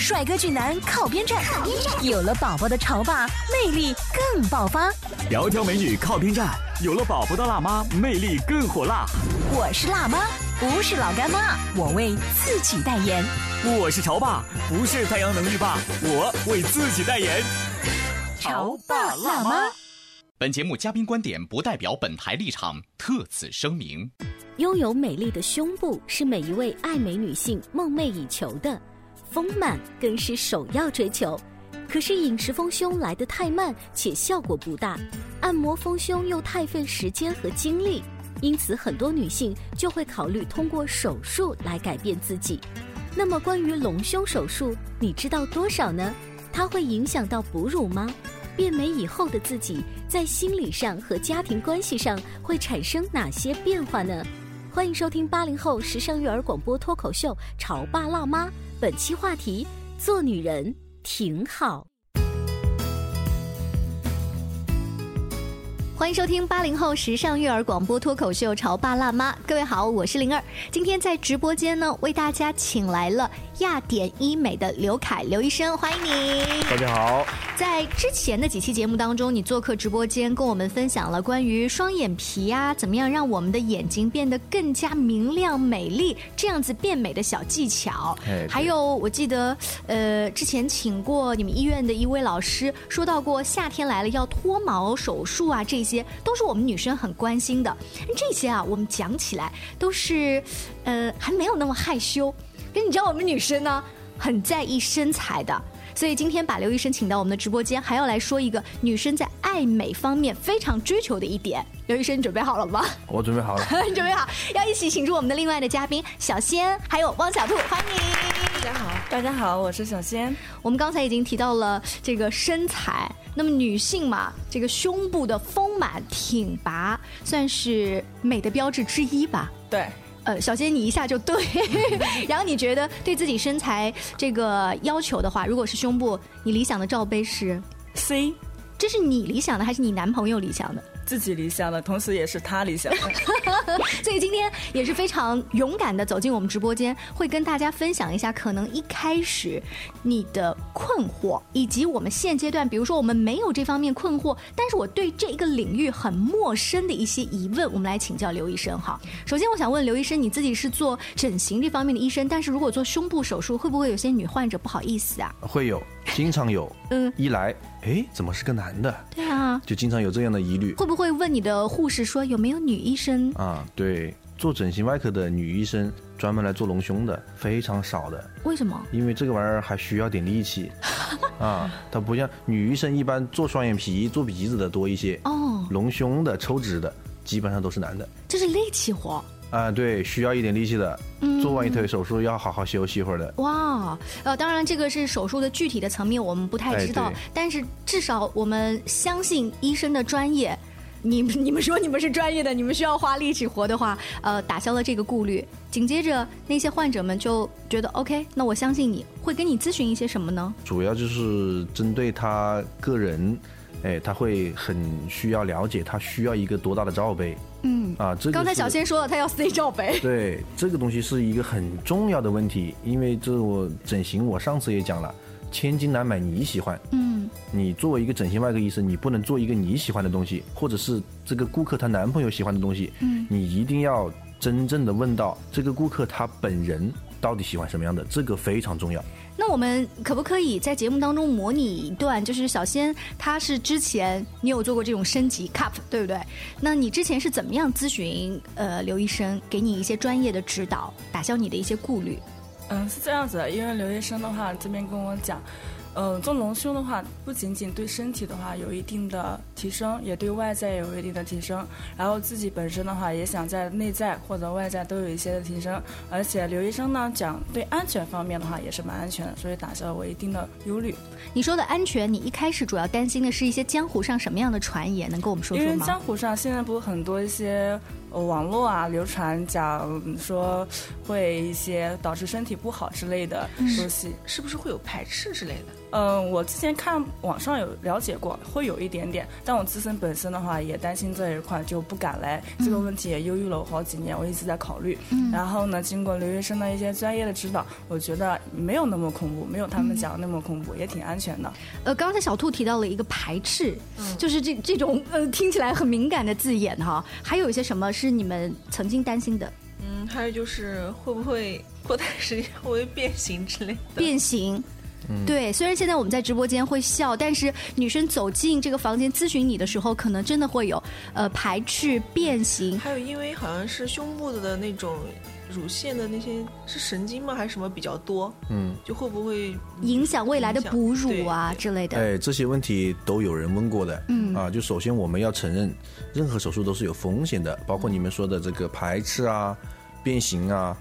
帅哥俊男靠边站，有了宝宝的潮爸魅力更爆发。窈窕美女靠边站，有了宝宝的辣妈魅力更火辣。我是辣妈，不是老干妈，我为自己代言。我是潮爸，不是太阳能浴霸，我为自己代言。潮爸辣妈。本节目嘉宾观点不代表本台立场，特此声明。拥有美丽的胸部是每一位爱美女性梦寐以求的。丰满更是首要追求，可是饮食丰胸来得太慢，且效果不大；按摩丰胸又太费时间和精力，因此很多女性就会考虑通过手术来改变自己。那么关于隆胸手术，你知道多少呢？它会影响到哺乳吗？变美以后的自己在心理上和家庭关系上会产生哪些变化呢？欢迎收听八零后时尚育儿广播脱口秀《潮爸辣妈》。本期话题：做女人挺好。欢迎收听八零后时尚育儿广播脱口秀《潮爸辣妈》，各位好，我是灵儿。今天在直播间呢，为大家请来了亚典医美的刘凯刘医生，欢迎你。大家好。在之前的几期节目当中，你做客直播间，跟我们分享了关于双眼皮啊，怎么样让我们的眼睛变得更加明亮美丽，这样子变美的小技巧。还有，我记得呃，之前请过你们医院的一位老师，说到过夏天来了要脱毛手术啊，这些都是我们女生很关心的。这些啊，我们讲起来都是呃还没有那么害羞。可你知道我们女生呢，很在意身材的。所以今天把刘医生请到我们的直播间，还要来说一个女生在爱美方面非常追求的一点。刘医生，你准备好了吗？我准备好了。你准备好，要一起请出我们的另外的嘉宾小仙，还有汪小兔，欢迎大家好，我是小仙。我们刚才已经提到了这个身材，那么女性嘛，这个胸部的丰满挺拔算是美的标志之一吧？对。呃，小仙你一下就对，然后你觉得对自己身材这个要求的话，如果是胸部，你理想的罩杯是 C，这是你理想的还是你男朋友理想的？自己理想的，同时也是他理想的，所以今天也是非常勇敢的走进我们直播间，会跟大家分享一下可能一开始你的困惑，以及我们现阶段，比如说我们没有这方面困惑，但是我对这一个领域很陌生的一些疑问，我们来请教刘医生哈。首先，我想问刘医生，你自己是做整形这方面的医生，但是如果做胸部手术，会不会有些女患者不好意思啊？会有，经常有。嗯，一来，哎，怎么是个男的？对啊，就经常有这样的疑虑。会不会？会问你的护士说有没有女医生啊？对，做整形外科的女医生专门来做隆胸的非常少的。为什么？因为这个玩意儿还需要点力气 啊，它不像女医生一般做双眼皮、做鼻子的多一些哦。隆胸的、抽脂的基本上都是男的。这是力气活。啊，对，需要一点力气的，做完一腿手术要好好休息一会儿的。哇，呃，当然这个是手术的具体的层面，我们不太知道，但是至少我们相信医生的专业。你 你们说你们是专业的，你们需要花力气活的话，呃，打消了这个顾虑。紧接着那些患者们就觉得 OK，那我相信你会跟你咨询一些什么呢？主要就是针对他个人，哎，他会很需要了解他需要一个多大的罩杯。嗯啊，这刚才小仙说了，他要 C 罩杯。对，这个东西是一个很重要的问题，因为这我整形，我上次也讲了，千金难买你喜欢。嗯。你作为一个整形外科医生，你不能做一个你喜欢的东西，或者是这个顾客她男朋友喜欢的东西。嗯，你一定要真正的问到这个顾客他本人到底喜欢什么样的，这个非常重要。那我们可不可以在节目当中模拟一段？就是小仙，他是之前你有做过这种升级 cup，对不对？那你之前是怎么样咨询呃刘医生，给你一些专业的指导，打消你的一些顾虑？嗯，是这样子的，因为刘医生的话这边跟我讲。嗯，做隆胸的话，不仅仅对身体的话有一定的提升，也对外在有一定的提升。然后自己本身的话，也想在内在或者外在都有一些的提升。而且刘医生呢讲，对安全方面的话也是蛮安全的，所以打消了我一定的忧虑。你说的安全，你一开始主要担心的是一些江湖上什么样的传言？能跟我们说说吗？因为江湖上现在不是很多一些网络啊流传讲说会一些导致身体不好之类的东西，是不是会有排斥之类的？嗯，我之前看网上有了解过，会有一点点，但我自身本身的话也担心这一块，就不敢来。这个问题也忧郁了我好几年，我一直在考虑。然后呢，经过留学生的一些专业的指导，我觉得没有那么恐怖，没有他们讲的那么恐怖，也挺安全的。呃，刚才小兔提到了一个排斥，就是这这种呃听起来很敏感的字眼哈。还有一些什么是你们曾经担心的？嗯，还有就是会不会过段时间会不会变形之类的？变形。对，虽然现在我们在直播间会笑，但是女生走进这个房间咨询你的时候，可能真的会有呃排斥、变形。还有，因为好像是胸部的那种乳腺的那些是神经吗，还是什么比较多？嗯，就会不会影响未来的哺乳啊之类的？哎，这些问题都有人问过的。嗯啊，就首先我们要承认，任何手术都是有风险的，包括你们说的这个排斥啊、变形啊。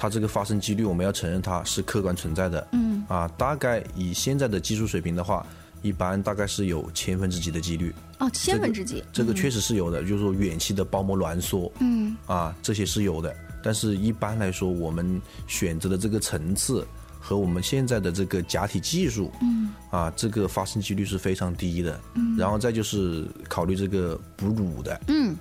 它这个发生几率，我们要承认它是客观存在的。嗯啊，大概以现在的技术水平的话，一般大概是有千分之几的几率。哦，千分之几，这个确实是有的，就是说远期的包膜挛缩。嗯啊，这些是有的，但是一般来说，我们选择的这个层次和我们现在的这个假体技术，嗯啊，这个发生几率是非常低的。嗯，然后再就是考虑这个哺乳的。嗯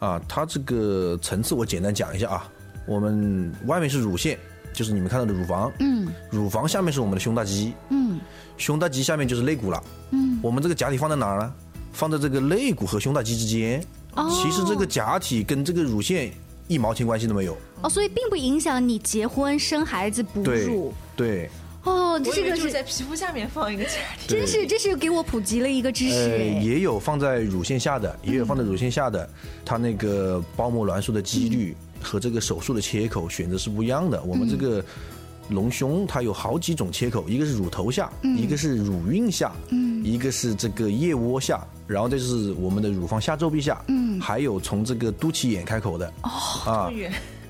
啊，它这个层次我简单讲一下啊。我们外面是乳腺，就是你们看到的乳房。嗯，乳房下面是我们的胸大肌。嗯，胸大肌下面就是肋骨了。嗯，我们这个假体放在哪儿呢？放在这个肋骨和胸大肌之间。哦，其实这个假体跟这个乳腺一毛钱关系都没有。哦，所以并不影响你结婚、生孩子、哺乳。对。哦，这个是在皮肤下面放一个假体。真是，这是给我普及了一个知识。也有放在乳腺下的，也有放在乳腺下的，它那个包膜挛缩的几率。和这个手术的切口选择是不一样的。我们这个隆胸它有好几种切口，一个是乳头下，一个是乳晕下，一个是这个腋窝下，然后这是我们的乳房下皱壁下，还有从这个肚脐眼开口的。哦，啊，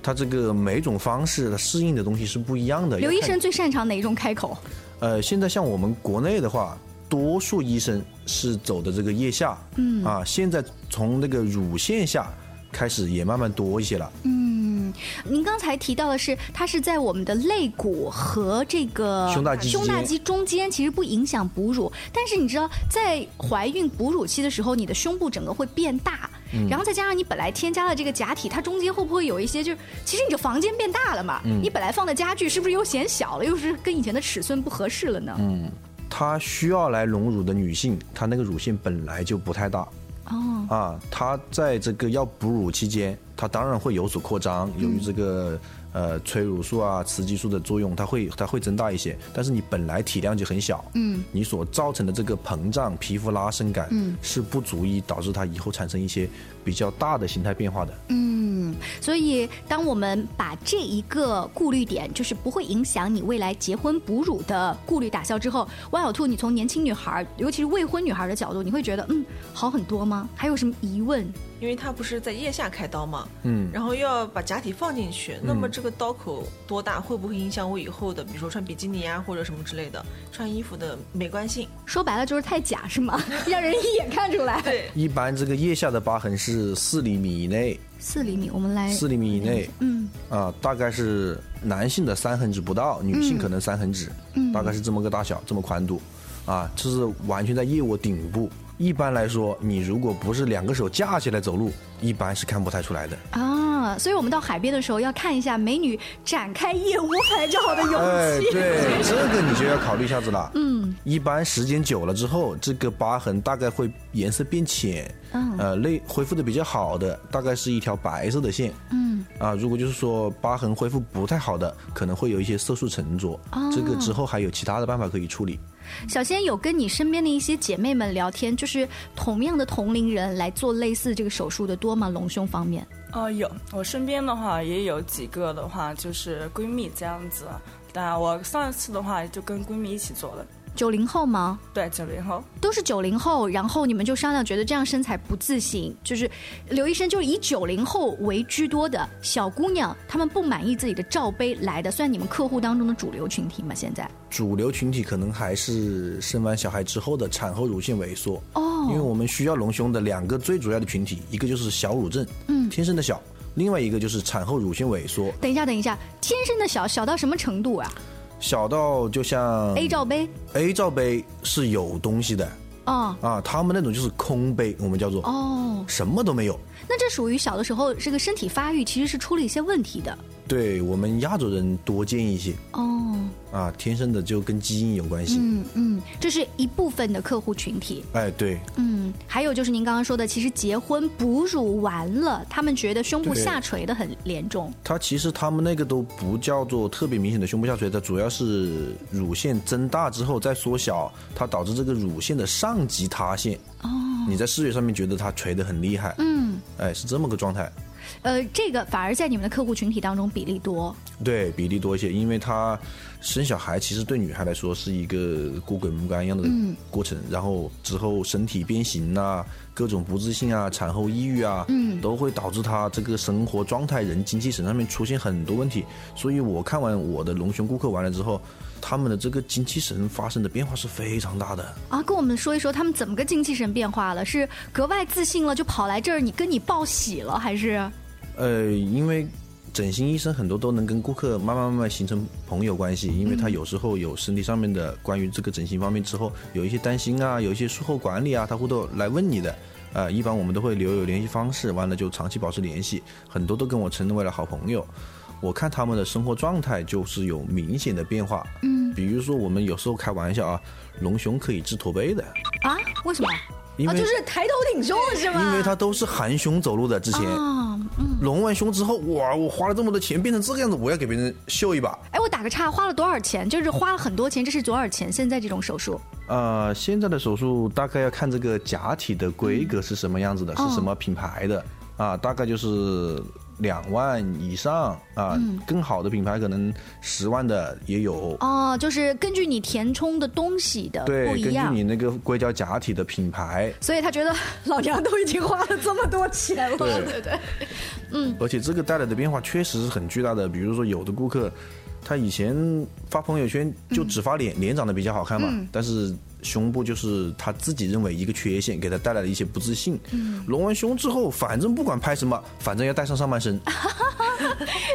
它这个每种方式它适应的东西是不一样的。刘医生最擅长哪一种开口？呃，现在像我们国内的话，多数医生是走的这个腋下。嗯，啊，现在从那个乳腺下。开始也慢慢多一些了。嗯，您刚才提到的是，它是在我们的肋骨和这个胸大肌胸大肌中间，其实不影响哺乳。但是你知道，在怀孕哺乳期的时候，你的胸部整个会变大，然后再加上你本来添加了这个假体，它中间会不会有一些，就是其实你这房间变大了嘛？你本来放的家具是不是又显小了，又是跟以前的尺寸不合适了呢？嗯，她需要来隆乳的女性，她那个乳腺本来就不太大。哦，啊，它在这个要哺乳期间，它当然会有所扩张，由于这个。呃，催乳素啊，雌激素的作用，它会它会增大一些，但是你本来体量就很小，嗯，你所造成的这个膨胀、皮肤拉伸感，嗯，是不足以导致它以后产生一些比较大的形态变化的。嗯，所以当我们把这一个顾虑点，就是不会影响你未来结婚哺乳的顾虑打消之后，汪小兔，你从年轻女孩，尤其是未婚女孩的角度，你会觉得嗯好很多吗？还有什么疑问？因为它不是在腋下开刀嘛，嗯，然后又要把假体放进去，那么这个刀口多大，会不会影响我以后的，比如说穿比基尼啊或者什么之类的穿衣服的美观性？说白了就是太假是吗？让人一眼看出来。对，一般这个腋下的疤痕是四厘米以内。四厘米，我们来。四厘米以内，嗯，啊，大概是男性的三横指不到，女性可能三横指，嗯，大概是这么个大小，这么宽度，啊，就是完全在腋窝顶部。一般来说，你如果不是两个手架起来走路，一般是看不太出来的啊。所以我们到海边的时候要看一下美女展开腋窝拍照的勇气。对，这个你就要考虑一下子了。嗯，一般时间久了之后，这个疤痕大概会颜色变浅。嗯，呃，内恢复的比较好的，大概是一条白色的线。嗯，啊，如果就是说疤痕恢复不太好的，可能会有一些色素沉着。哦，这个之后还有其他的办法可以处理。小仙有跟你身边的一些姐妹们聊天，就是同样的同龄人来做类似这个手术的多吗？隆胸方面？啊，有，我身边的话也有几个的话，就是闺蜜这样子。但，我上一次的话就跟闺蜜一起做了。九零后吗？对，九零后都是九零后，然后你们就商量，觉得这样身材不自信，就是刘医生就是以九零后为居多的小姑娘，她们不满意自己的罩杯来的，算你们客户当中的主流群体吗？现在主流群体可能还是生完小孩之后的产后乳腺萎缩哦，因为我们需要隆胸的两个最主要的群体，一个就是小乳症，嗯，天生的小。另外一个就是产后乳腺萎缩。等一下，等一下，天生的小小到什么程度啊？小到就像 A 罩杯，A 罩杯是有东西的。哦啊，他们那种就是空杯，我们叫做哦，什么都没有。那这属于小的时候这个身体发育其实是出了一些问题的。对我们亚洲人多见一些哦，啊，天生的就跟基因有关系。嗯嗯，这是一部分的客户群体。哎，对。嗯，还有就是您刚刚说的，其实结婚哺乳完了，他们觉得胸部下垂的很严重。他其实他们那个都不叫做特别明显的胸部下垂，它主要是乳腺增大之后再缩小，它导致这个乳腺的上级塌陷。哦，你在视觉上面觉得它垂的很厉害。嗯，哎，是这么个状态。呃，这个反而在你们的客户群体当中比例多，对，比例多一些，因为他生小孩其实对女孩来说是一个孤鬼门关一样的过程，然后之后身体变形啊，各种不自信啊，产后抑郁啊，嗯，都会导致她这个生活状态、人精气神上面出现很多问题。所以我看完我的隆胸顾客完了之后，他们的这个精气神发生的变化是非常大的啊。跟我们说一说，他们怎么个精气神变化了？是格外自信了，就跑来这儿你跟你报喜了，还是？呃，因为整形医生很多都能跟顾客慢慢慢慢形成朋友关系，因为他有时候有身体上面的关于这个整形方面之后有一些担心啊，有一些术后管理啊，他会都来问你的，呃，一般我们都会留有联系方式，完了就长期保持联系，很多都跟我成为了好朋友。我看他们的生活状态就是有明显的变化，嗯，比如说我们有时候开玩笑啊，隆胸可以治驼背的啊？为什么？啊，就是抬头挺胸是吗？因为他都是含胸走路的，之前嗯，隆完胸之后，哇，我花了这么多钱变成这个样子，我要给别人秀一把。哎，我打个岔，花了多少钱？就是花了很多钱，这是多少钱？现在这种手术？呃，现在的手术大概要看这个假体的规格是什么样子的，是什么品牌的啊？大概就是。两万以上啊，更好的品牌可能十万的也有哦。就是根据你填充的东西的不一样，根据你那个硅胶假体的品牌。所以他觉得老娘都已经花了这么多钱了，对对对，嗯。而且这个带来的变化确实是很巨大的。比如说有的顾客，他以前发朋友圈就只发脸，脸长得比较好看嘛，但是。胸部就是他自己认为一个缺陷，给他带来了一些不自信。嗯，隆完胸之后，反正不管拍什么，反正要带上上半身。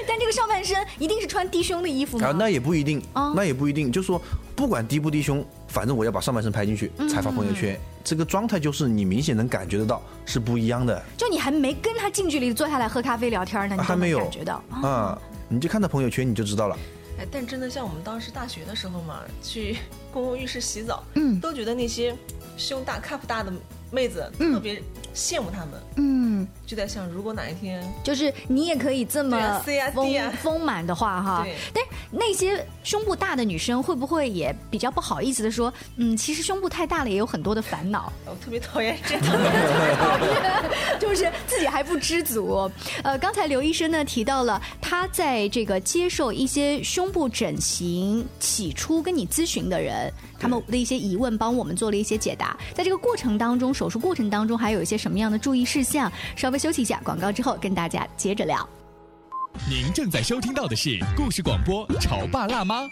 但这个上半身一定是穿低胸的衣服吗？啊，那也不一定。那也不一定。就说不管低不低胸，反正我要把上半身拍进去才发朋友圈。这个状态就是你明显能感觉得到是不一样的。就你还没跟他近距离坐下来喝咖啡聊天呢，你还没有感觉到啊？你就看他朋友圈你就知道了。哎，但真的像我们当时大学的时候嘛，去 公共浴室洗澡，嗯，都觉得那些胸大、cup 大的妹子特别羡慕她们，嗯，就在想，如果哪一天就是你也可以这么丰丰满的话，哈，对，但是那些胸部大的女生会不会也比较不好意思的说，嗯，其实胸部太大了也有很多的烦恼。我特别讨厌这样的，就是自己还不知足。呃，刚才刘医生呢提到了他在这个接受一些胸部整形起初跟你咨询的人，他们的一些疑问，帮我们做了一些解答。在这个过程当中，手术过程当中还有一些什么样的注意事项？稍微休息一下，广告之后跟大家接着聊。您正在收听到的是故事广播《潮爸辣妈》。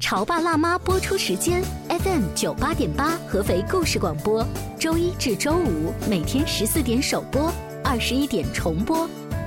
潮爸辣妈播出时间：FM 九八点八，合肥故事广播，周一至周五每天十四点首播，二十一点重播。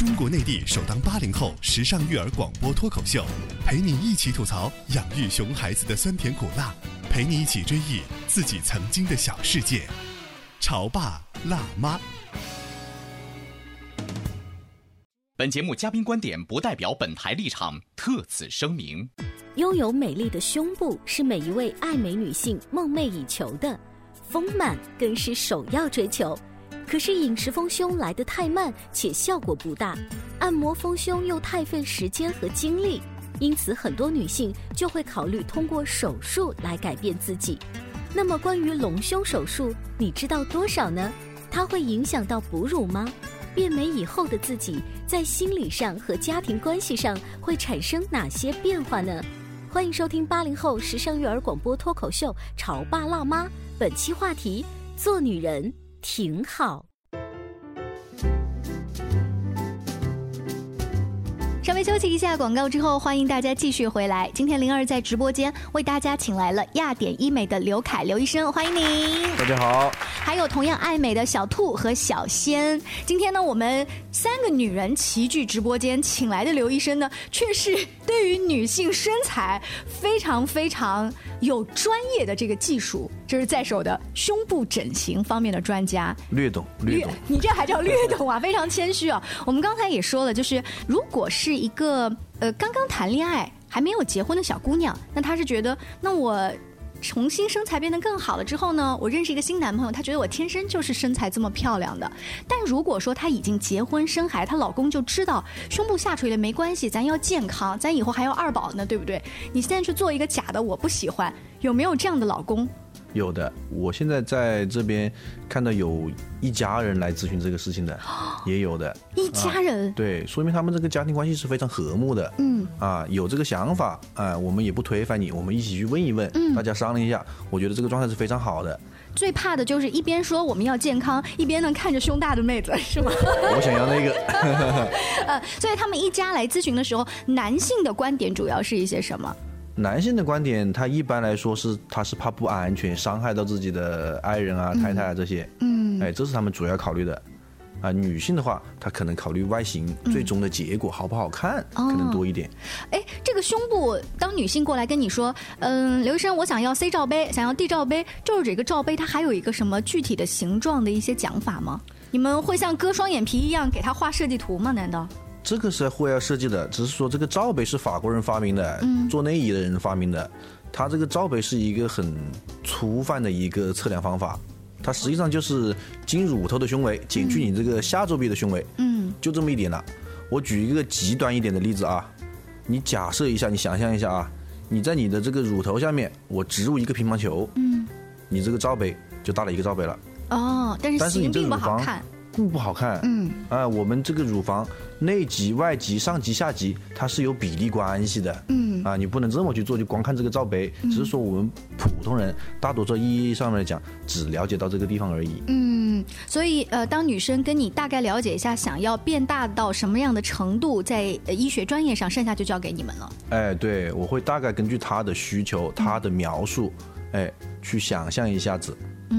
中国内地首档八零后时尚育儿广播脱口秀，陪你一起吐槽养育熊孩子的酸甜苦辣，陪你一起追忆自己曾经的小世界。潮爸辣妈。本节目嘉宾观点不代表本台立场，特此声明。拥有美丽的胸部是每一位爱美女性梦寐以求的，丰满更是首要追求。可是饮食丰胸来得太慢，且效果不大；按摩丰胸又太费时间和精力，因此很多女性就会考虑通过手术来改变自己。那么关于隆胸手术，你知道多少呢？它会影响到哺乳吗？变美以后的自己，在心理上和家庭关系上会产生哪些变化呢？欢迎收听八零后时尚育儿广播脱口秀《潮爸辣妈》，本期话题：做女人。挺好。微休息一下广告之后，欢迎大家继续回来。今天灵儿在直播间为大家请来了亚典医美的刘凯刘医生，欢迎您。大家好。还有同样爱美的小兔和小仙。今天呢，我们三个女人齐聚直播间，请来的刘医生呢，却是对于女性身材非常非常有专业的这个技术，这是在手的胸部整形方面的专家。略懂，略懂。你这还叫略懂啊？非常谦虚啊。我们刚才也说了，就是如果是。一个呃刚刚谈恋爱还没有结婚的小姑娘，那她是觉得，那我重新身材变得更好了之后呢，我认识一个新男朋友，她觉得我天生就是身材这么漂亮的。但如果说她已经结婚生孩，她老公就知道胸部下垂了没关系，咱要健康，咱以后还要二宝呢，对不对？你现在去做一个假的，我不喜欢，有没有这样的老公？有的，我现在在这边看到有一家人来咨询这个事情的，也有的。一家人，对，说明他们这个家庭关系是非常和睦的。嗯，啊，有这个想法，啊，我们也不推翻你，我们一起去问一问，大家商量一下，我觉得这个状态是非常好的。最怕的就是一边说我们要健康，一边呢看着胸大的妹子，是吗？我想要那个。呃，所以他们一家来咨询的时候，男性的观点主要是一些什么？男性的观点，他一般来说是他是怕不安全，伤害到自己的爱人啊、太太啊这些。嗯，哎，这是他们主要考虑的。啊，女性的话，她可能考虑外形，最终的结果好不好看，可能多一点。哎，这个胸部，当女性过来跟你说，嗯，刘医生，我想要 C 罩杯，想要 D 罩杯，就是这个罩杯，它还有一个什么具体的形状的一些讲法吗？你们会像割双眼皮一样给他画设计图吗？难道？这个是会要设计的，只是说这个罩杯是法国人发明的，做内衣的人发明的。它这个罩杯是一个很粗泛的一个测量方法，它实际上就是经乳头的胸围减去你这个下皱臂的胸围，嗯，就这么一点了。我举一个极端一点的例子啊，你假设一下，你想象一下啊，你在你的这个乳头下面，我植入一个乒乓球，嗯，你这个罩杯就大了一个罩杯了。哦，但是形并不好看。并不好看，嗯，啊，我们这个乳房内极、外极、上极、下极，它是有比例关系的，嗯，啊，你不能这么去做，就光看这个罩杯，只是说我们普通人大多数意义上面来讲，只了解到这个地方而已，嗯，所以呃，当女生跟你大概了解一下，想要变大到什么样的程度，在医学专业上，剩下就交给你们了。哎，对，我会大概根据她的需求、她的描述，哎，去想象一下子。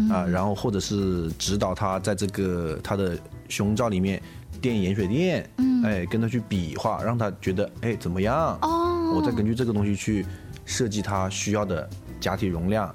啊，然后或者是指导他在这个他的胸罩里面垫盐水垫，嗯，哎，跟他去比划，让他觉得哎怎么样？哦，我再根据这个东西去设计他需要的假体容量。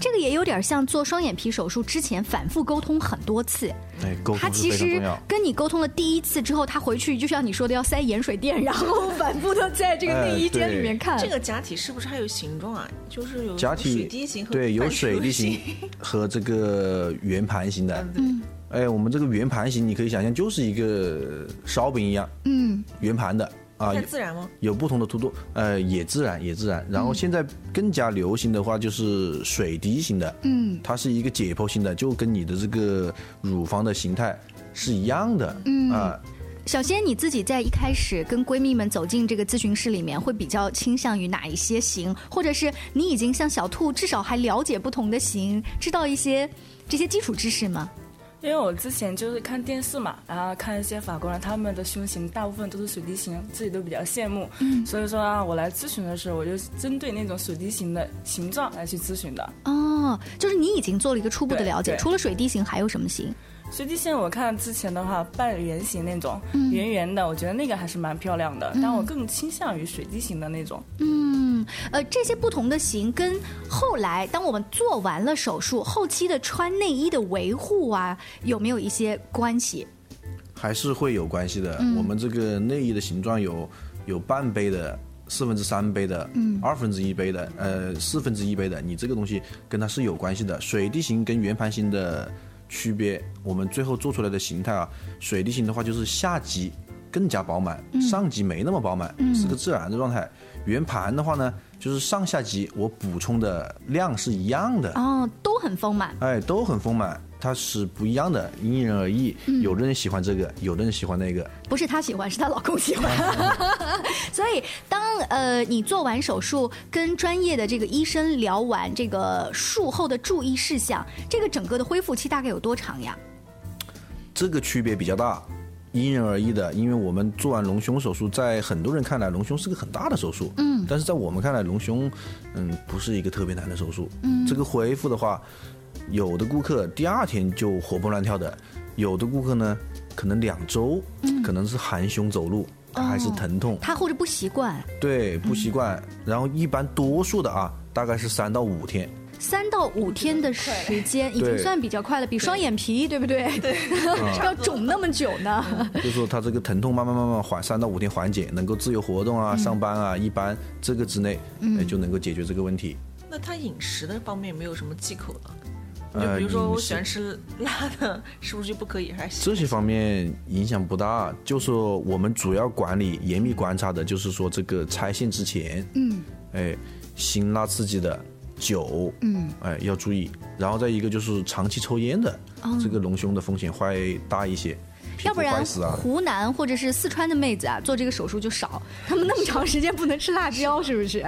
这个也有点像做双眼皮手术之前反复沟通很多次，哎，沟通他其实跟你沟通了第一次之后，他回去就像你说的要塞盐水垫，然后 反复的在这个内衣间里面看。这个假体是不是还有形状啊？就是有假体水滴形和对，有水滴形和这个圆盘形的。嗯，哎，我们这个圆盘形你可以想象就是一个烧饼一样，嗯，圆盘的。啊，自然吗？有不同的凸度，呃，也自然，也自然。然后现在更加流行的话就是水滴型的，嗯，它是一个解剖型的，就跟你的这个乳房的形态是一样的，嗯啊。小仙，你自己在一开始跟闺蜜们走进这个咨询室里面，会比较倾向于哪一些型？或者是你已经像小兔，至少还了解不同的型，知道一些这些基础知识吗？因为我之前就是看电视嘛，然后看一些法国人他们的胸型大部分都是水滴型，自己都比较羡慕。嗯，所以说啊，我来咨询的时候，我就针对那种水滴型的形状来去咨询的。哦，就是你已经做了一个初步的了解，除了水滴型还有什么型？水滴型我看之前的话，半圆形那种，圆圆的，我觉得那个还是蛮漂亮的，但我更倾向于水滴型的那种。嗯。呃，这些不同的型跟后来当我们做完了手术后期的穿内衣的维护啊，有没有一些关系？还是会有关系的。我们这个内衣的形状有有半杯的、四分之三杯的，嗯，二分之一杯的，呃，四分之一杯的，你这个东西跟它是有关系的。水滴型跟圆盘型的区别，我们最后做出来的形态啊，水滴型的话就是下级更加饱满，上级没那么饱满，是个自然的状态。圆盘的话呢，就是上下级我补充的量是一样的，哦，都很丰满，哎，都很丰满。它是不一样的，因人而异。有的人喜欢这个，有的人喜欢那个。不是她喜欢，是她老公喜欢。所以，当呃你做完手术，跟专业的这个医生聊完这个术后的注意事项，这个整个的恢复期大概有多长呀？这个区别比较大，因人而异的。因为我们做完隆胸手术，在很多人看来，隆胸是个很大的手术。嗯。但是在我们看来，隆胸嗯不是一个特别难的手术。嗯。这个恢复的话。有的顾客第二天就活蹦乱跳的，有的顾客呢，可能两周，可能是含胸走路，他还是疼痛，他或者不习惯，对，不习惯。然后一般多数的啊，大概是三到五天，三到五天的时间已经算比较快了，比双眼皮对不对？对，要肿那么久呢。就说他这个疼痛慢慢慢慢缓，三到五天缓解，能够自由活动啊，上班啊，一般这个之内，哎，就能够解决这个问题。那他饮食的方面没有什么忌口了？就比如说，我喜欢吃辣的，是不是就不可以？还是这些方面影响不大。就是我们主要管理、严密观察的，就是说这个拆线之前，嗯，哎，辛辣刺激的酒，嗯，哎要注意。然后再一个就是长期抽烟的，这个隆胸的风险会大一些。要不然湖南或者是四川的妹子啊，做这个手术就少，他们那么长时间不能吃辣椒，是不是？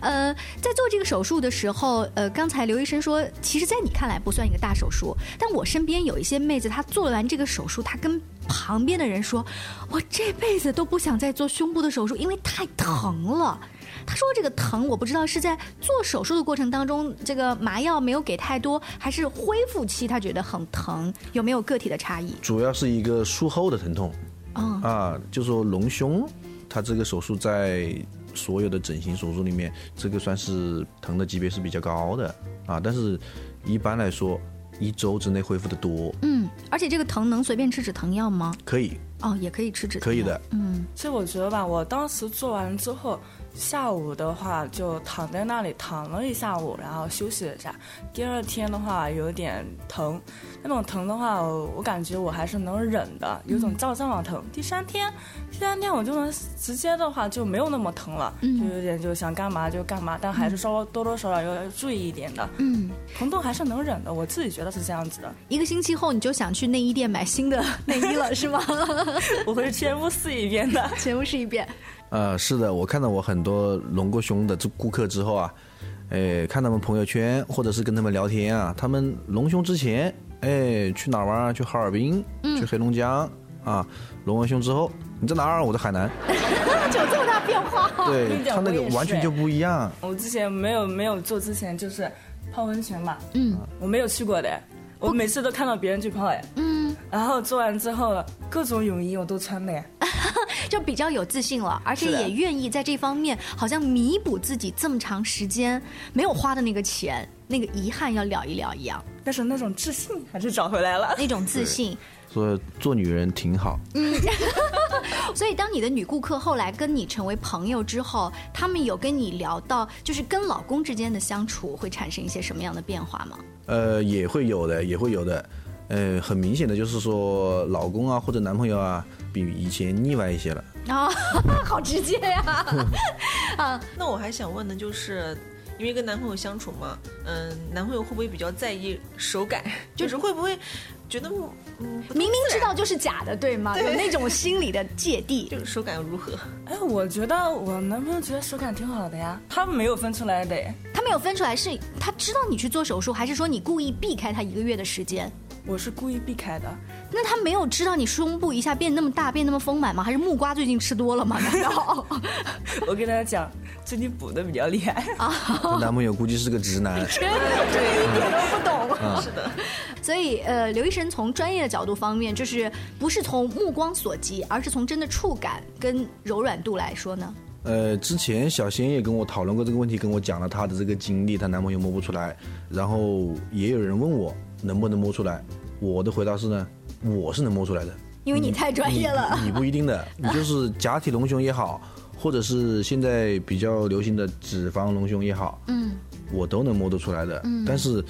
呃，在做这个手术的时候，呃，刚才刘医生说，其实，在你看来不算一个大手术，但我身边有一些妹子，她做完这个手术，她跟旁边的人说，我这辈子都不想再做胸部的手术，因为太疼了。他说：“这个疼，我不知道是在做手术的过程当中，这个麻药没有给太多，还是恢复期他觉得很疼，有没有个体的差异？主要是一个术后的疼痛。嗯啊，就说隆胸，他这个手术在所有的整形手术里面，这个算是疼的级别是比较高的啊。但是一般来说，一周之内恢复的多。嗯，而且这个疼能随便吃止疼药吗？可以。哦，也可以吃止疼。可以的。嗯，其实我觉得吧，我当时做完之后。下午的话就躺在那里躺了一下午，然后休息了一下。第二天的话有点疼，那种疼的话，我感觉我还是能忍的，有种躁胀的疼。第三天，第三天我就能直接的话就没有那么疼了，就有点就想干嘛就干嘛，但还是稍微多多少少要注意一点的。嗯，疼痛还是能忍的，我自己觉得是这样子的。一个星期后你就想去内衣店买新的内衣了是吗？我会全部试一遍的，全部试一遍。呃，是的，我看到我很多隆过胸的这顾客之后啊，哎，看他们朋友圈或者是跟他们聊天啊，他们隆胸之前，哎，去哪儿玩啊？去哈尔滨，去黑龙江啊，隆完胸之后，你在哪儿？我在海南。就这么大变化？对，他那个完全就不一样。我之前没有没有做之前就是泡温泉嘛，嗯，我没有去过的，我每次都看到别人去泡哎，嗯，然后做完之后各种泳衣我都穿的。就比较有自信了，而且也愿意在这方面好像弥补自己这么长时间没有花的那个钱，那个遗憾要聊一聊一样。但是那种自信还是找回来了，那种自信。说 做女人挺好。嗯。所以，当你的女顾客后来跟你成为朋友之后，他们有跟你聊到，就是跟老公之间的相处会产生一些什么样的变化吗？呃，也会有的，也会有的。呃，很明显的就是说，老公啊或者男朋友啊，比以前腻歪一些了。啊，好直接呀！啊，那我还想问的就是，因为跟男朋友相处嘛，嗯，男朋友会不会比较在意手感？就是会不会觉得嗯，明明知道就是假的，对吗？有那种心理的芥蒂，就是手感如何？哎，我觉得我男朋友觉得手感挺好的呀，他没有分出来的。他没有分出来，是他知道你去做手术，还是说你故意避开他一个月的时间？我是故意避开的。那他没有知道你胸部一下变那么大，变那么丰满吗？还是木瓜最近吃多了吗？难道？我跟大家讲，最近补的比较厉害啊。男朋友估计是个直男，这一点都不懂。是的。所以，呃，刘医生从专业的角度方面，就是不是从目光所及，而是从真的触感跟柔软度来说呢？呃，之前小仙也跟我讨论过这个问题，跟我讲了她的这个经历，她男朋友摸不出来，然后也有人问我。能不能摸出来？我的回答是呢，我是能摸出来的，因为你太专业了。你不一定的，你就是假体隆胸也好，或者是现在比较流行的脂肪隆胸也好，嗯，我都能摸得出来的。嗯，但是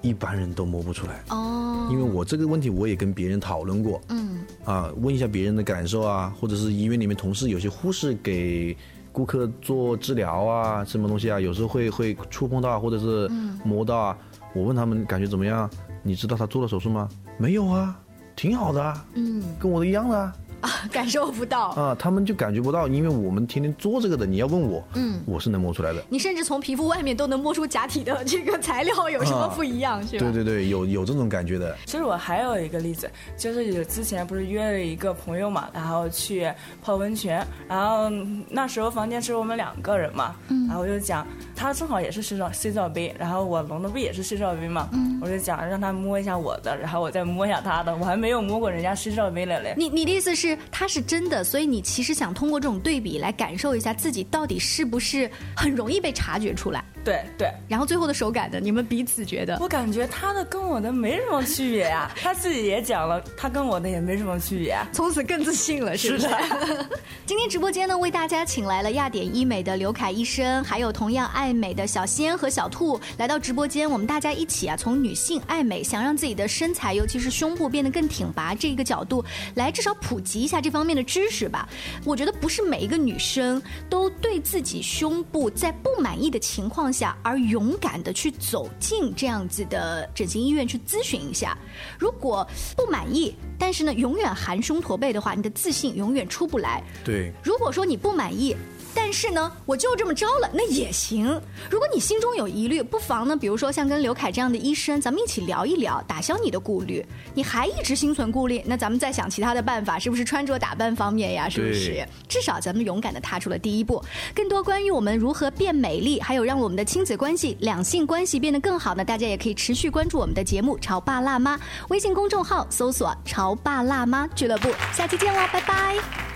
一般人都摸不出来。哦，因为我这个问题我也跟别人讨论过。嗯，啊，问一下别人的感受啊，或者是医院里面同事有些护士给顾客做治疗啊，什么东西啊，有时候会会触碰到或者是摸到啊，我问他们感觉怎么样？你知道他做了手术吗？没有啊，挺好的啊，嗯，跟我的一样的。啊，感受不到啊，他们就感觉不到，因为我们天天做这个的。你要问我，嗯，我是能摸出来的。你甚至从皮肤外面都能摸出假体的这个材料有什么不一样，是吧？对对对，有有这种感觉的。其实我还有一个例子，就是有之前不是约了一个朋友嘛，然后去泡温泉，然后那时候房间只有我们两个人嘛，嗯，然后我就讲，他正好也是洗澡洗澡杯，然后我隆的不也是洗澡杯嘛，嗯，我就讲让他摸一下我的，然后我再摸一下他的，我还没有摸过人家洗澡杯的嘞。你你的意思是？它是真的，所以你其实想通过这种对比来感受一下自己到底是不是很容易被察觉出来。对对，然后最后的手感呢？你们彼此觉得？我感觉他的跟我的没什么区别呀。他自己也讲了，他跟我的也没什么区别。从此更自信了，是不是？今天直播间呢，为大家请来了亚典医美的刘凯医生，还有同样爱美的小仙和小兔来到直播间。我们大家一起啊，从女性爱美，想让自己的身材，尤其是胸部变得更挺拔这个角度，来至少普及一下这方面的知识吧。我觉得不是每一个女生都对自己胸部在不满意的情况。下而勇敢的去走进这样子的整形医院去咨询一下，如果不满意，但是呢永远含胸驼背的话，你的自信永远出不来。对，如果说你不满意。但是呢，我就这么着了，那也行。如果你心中有疑虑，不妨呢，比如说像跟刘凯这样的医生，咱们一起聊一聊，打消你的顾虑。你还一直心存顾虑，那咱们再想其他的办法，是不是穿着打扮方面呀？是不是？至少咱们勇敢的踏出了第一步。更多关于我们如何变美丽，还有让我们的亲子关系、两性关系变得更好呢？大家也可以持续关注我们的节目《潮爸辣妈》微信公众号，搜索“潮爸辣妈俱乐部”。下期见啦，拜拜。